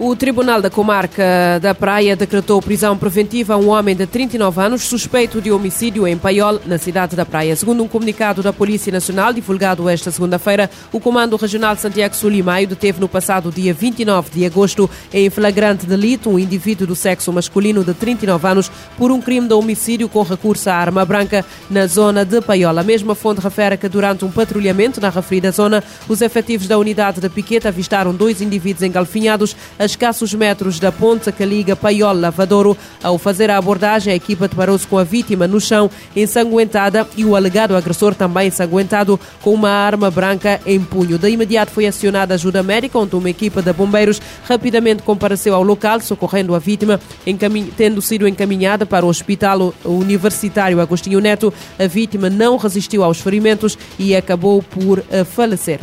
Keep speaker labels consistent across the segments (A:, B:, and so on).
A: O Tribunal da Comarca da Praia decretou prisão preventiva a um homem de 39 anos suspeito de homicídio em Paiol, na cidade da Praia. Segundo um comunicado da Polícia Nacional divulgado esta segunda-feira, o Comando Regional de Santiago Sul e Maio deteve no passado dia 29 de agosto, em flagrante delito, um indivíduo do sexo masculino de 39 anos por um crime de homicídio com recurso à arma branca na zona de Paiol. A mesma fonte refere que durante um patrulhamento na referida zona, os efetivos da unidade de piqueta avistaram dois indivíduos engalfinhados escassos metros da ponte que liga Paiol Lavadouro. Ao fazer a abordagem, a equipa deparou-se com a vítima no chão, ensanguentada, e o alegado agressor também ensanguentado, com uma arma branca em punho. De imediato foi acionada ajuda médica, onde uma equipa de bombeiros rapidamente compareceu ao local, socorrendo a vítima, tendo sido encaminhada para o Hospital Universitário Agostinho Neto. A vítima não resistiu aos ferimentos e acabou por eh, falecer.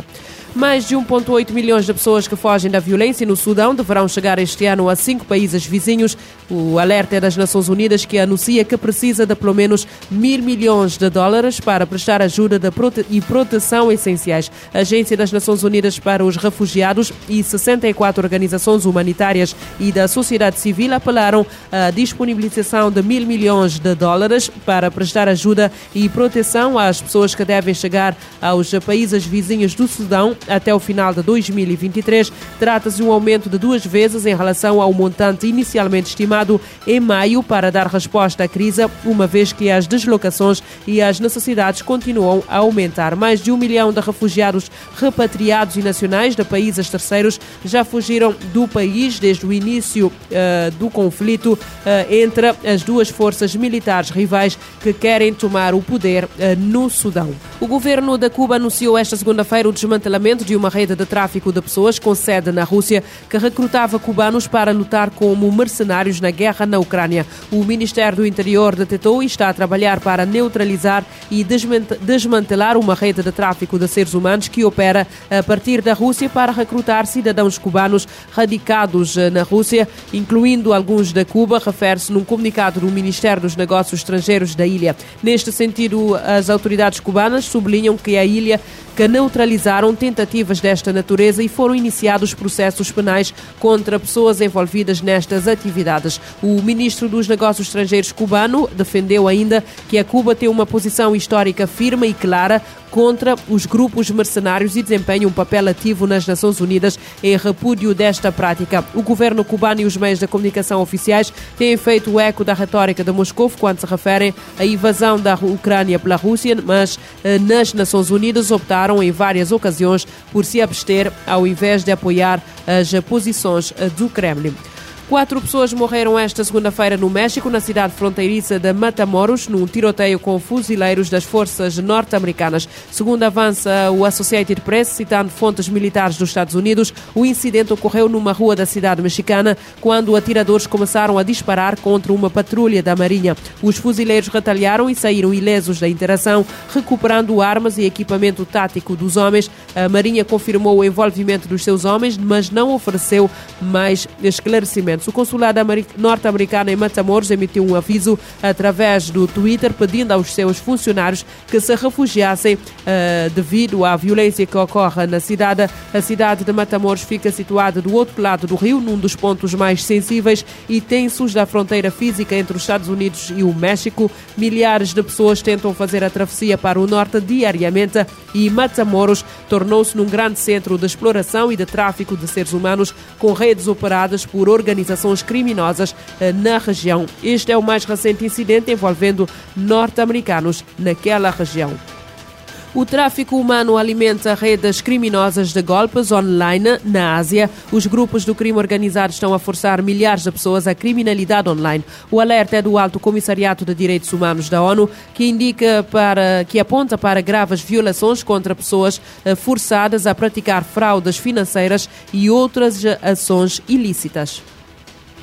A: Mais de 1,8 milhões de pessoas que fogem da violência no Sudão deverão chegar este ano a cinco países vizinhos. O alerta é das Nações Unidas que anuncia que precisa de pelo menos mil milhões de dólares para prestar ajuda prote e proteção essenciais. A Agência das Nações Unidas para os Refugiados e 64 organizações humanitárias e da sociedade civil apelaram à disponibilização de mil milhões de dólares para prestar ajuda e proteção às pessoas que devem chegar aos países vizinhos do Sudão até o final de 2023. Trata-se de um aumento de duas vezes em relação ao montante inicialmente estimado em maio para dar resposta à crise, uma vez que as deslocações e as necessidades continuam a aumentar. Mais de um milhão de refugiados repatriados e nacionais de países terceiros já fugiram do país desde o início uh, do conflito uh, entre as duas forças militares rivais que querem tomar o poder uh, no Sudão. O governo da Cuba anunciou esta segunda-feira o desmantelamento de uma rede de tráfico de pessoas com sede na Rússia que recrutava cubanos para lutar como mercenários na guerra na Ucrânia. O Ministério do Interior detectou e está a trabalhar para neutralizar e desmantelar uma rede de tráfico de seres humanos que opera a partir da Rússia para recrutar cidadãos cubanos radicados na Rússia, incluindo alguns da Cuba, refere-se num comunicado do Ministério dos Negócios Estrangeiros da ilha. Neste sentido, as autoridades cubanas sublinham que a ilha que neutralizaram tentativas desta natureza e foram iniciados processos penais contra pessoas envolvidas nestas atividades. O ministro dos Negócios Estrangeiros cubano defendeu ainda que a Cuba tem uma posição histórica firme e clara contra os grupos mercenários e desempenha um papel ativo nas Nações Unidas em repúdio desta prática. O governo cubano e os meios de comunicação oficiais têm feito o eco da retórica de Moscou quando se referem à invasão da Ucrânia pela Rússia, mas eh, nas Nações Unidas optaram em várias ocasiões por se abster ao invés de apoiar as posições eh, do Kremlin. Quatro pessoas morreram esta segunda-feira no México, na cidade fronteiriça de Matamoros, num tiroteio com fuzileiros das forças norte-americanas. Segundo avança o Associated Press, citando fontes militares dos Estados Unidos, o incidente ocorreu numa rua da cidade mexicana quando atiradores começaram a disparar contra uma patrulha da Marinha. Os fuzileiros retalharam e saíram ilesos da interação, recuperando armas e equipamento tático dos homens. A Marinha confirmou o envolvimento dos seus homens, mas não ofereceu mais O consulado norte-americano em Matamoros emitiu um aviso através do Twitter pedindo aos seus funcionários que se refugiassem uh, devido à violência que ocorre na cidade. A cidade de Matamoros fica situada do outro lado do rio, num dos pontos mais sensíveis e tensos da fronteira física entre os Estados Unidos e o México. Milhares de pessoas tentam fazer a travessia para o norte diariamente e Matamoros tornou-se num grande centro de exploração e de tráfico de seres humanos com redes operadas por organizações organizações criminosas eh, na região. Este é o mais recente incidente envolvendo norte-americanos naquela região. O tráfico humano alimenta redes criminosas de golpes online na Ásia. Os grupos do crime organizado estão a forçar milhares de pessoas à criminalidade online. O alerta é do Alto Comissariado de Direitos Humanos da ONU, que indica para que aponta para graves violações contra pessoas eh, forçadas a praticar fraudes financeiras e outras ações ilícitas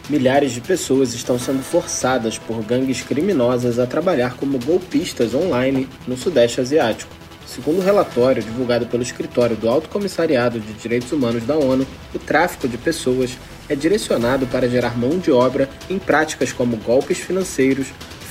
B: milhares de pessoas estão sendo forçadas por gangues criminosas a trabalhar como golpistas online no Sudeste Asiático. Segundo o relatório divulgado pelo escritório do Alto Comissariado de Direitos Humanos da ONU, o tráfico de pessoas é direcionado para gerar mão de obra em práticas como golpes financeiros,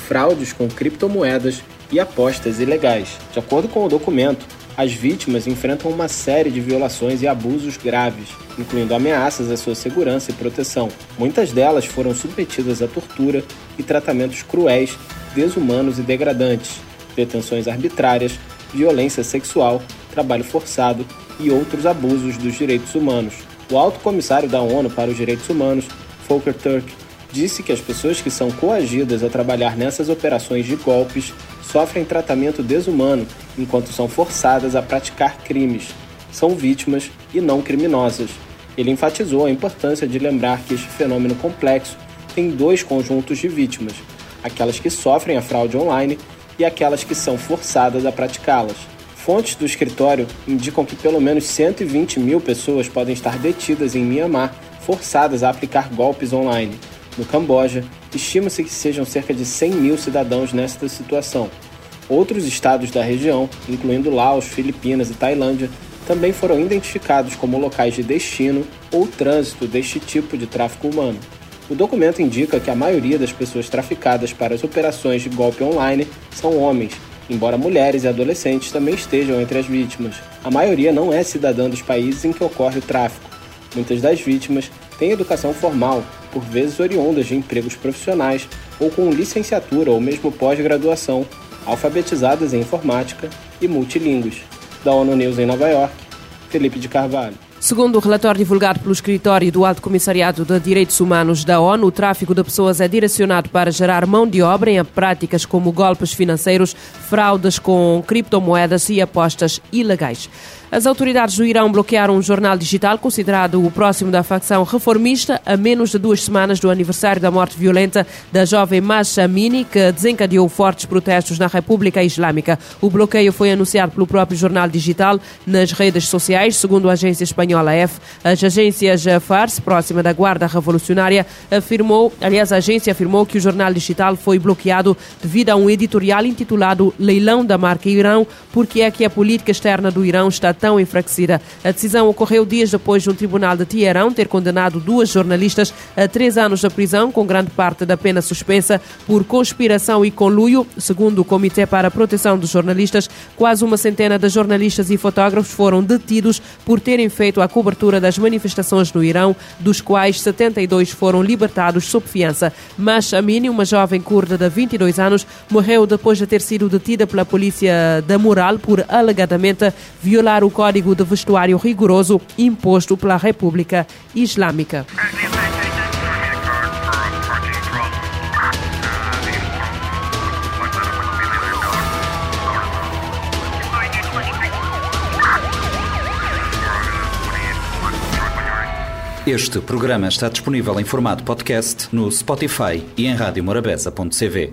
B: fraudes com criptomoedas e apostas ilegais. De acordo com o documento, As vítimas enfrentam uma série de violações e abusos graves, incluindo ameaças à sua segurança e proteção. Muitas delas foram submetidas a tortura e tratamentos cruéis, desumanos e degradantes, detenções arbitrárias, violência sexual, trabalho forçado e outros abusos dos direitos humanos. O alto comissário da ONU para os Direitos Humanos, Volker Turk, disse que as pessoas que são coagidas a trabalhar nessas operações de golpes sofrem tratamento desumano enquanto são forçadas a praticar crimes. São vítimas e não criminosas. Ele enfatizou a importância de lembrar que este fenômeno complexo tem dois conjuntos de vítimas: aquelas que sofrem a fraude online e aquelas que são forçadas a praticá-las. Fontes do escritório indicam que pelo menos 120 mil pessoas podem estar detidas em Myanmar, forçadas a aplicar golpes online. No Camboja, estima-se que sejam cerca de 100 mil cidadãos nesta situação. Outros estados da região, incluindo Laos, Filipinas e Tailândia, também foram identificados como locais de destino ou trânsito deste tipo de tráfico humano. O documento indica que a maioria das pessoas traficadas para as operações de golpe online são homens, embora mulheres e adolescentes também estejam entre as vítimas. A maioria não é cidadã dos países em que ocorre o tráfico. Muitas das vítimas têm educação formal, por vezes oriundas de empregos profissionais ou com licenciatura ou mesmo pós-graduação, alfabetizadas em informática e multilingües. Da ONU News em Nova York, Felipe de Carvalho.
A: Segundo o relatório divulgado pelo escritório do Alto Comissariado de Direitos Humanos da ONU, o tráfico de pessoas é direcionado para gerar mão de obra em práticas como golpes financeiros, fraudes com criptomoedas e apostas ilegais. As autoridades do Irão bloquearam um jornal digital considerado o próximo da facção reformista a menos de duas semanas do aniversário da morte violenta da jovem Masha Amini, que desencadeou fortes protestos na República Islâmica. O bloqueio foi anunciado pelo próprio jornal digital nas redes sociais, segundo a agência espanhola F. As agências Fars, próxima da Guarda Revolucionária, afirmou, aliás, a agência afirmou que o jornal digital foi bloqueado devido a um editorial intitulado Leilão da marca Irão, porque é que a política externa do Irão está tão enfraquecida. A decisão ocorreu dias depois de um tribunal de Teherão ter condenado duas jornalistas a três anos de prisão, com grande parte da pena suspensa por conspiração e conluio. Segundo o Comitê para a Proteção dos Jornalistas, quase uma centena de jornalistas e fotógrafos foram detidos por terem feito a cobertura das manifestações no Irão, dos quais 72 foram libertados sob fiança. Mas Amini, uma jovem curda de 22 anos, morreu depois de ter sido detida pela polícia da moral por alegadamente violar o código de vestuário rigoroso imposto pela República Islâmica.
C: Este programa está disponível em formato podcast no Spotify e em radiomorabeza.cv.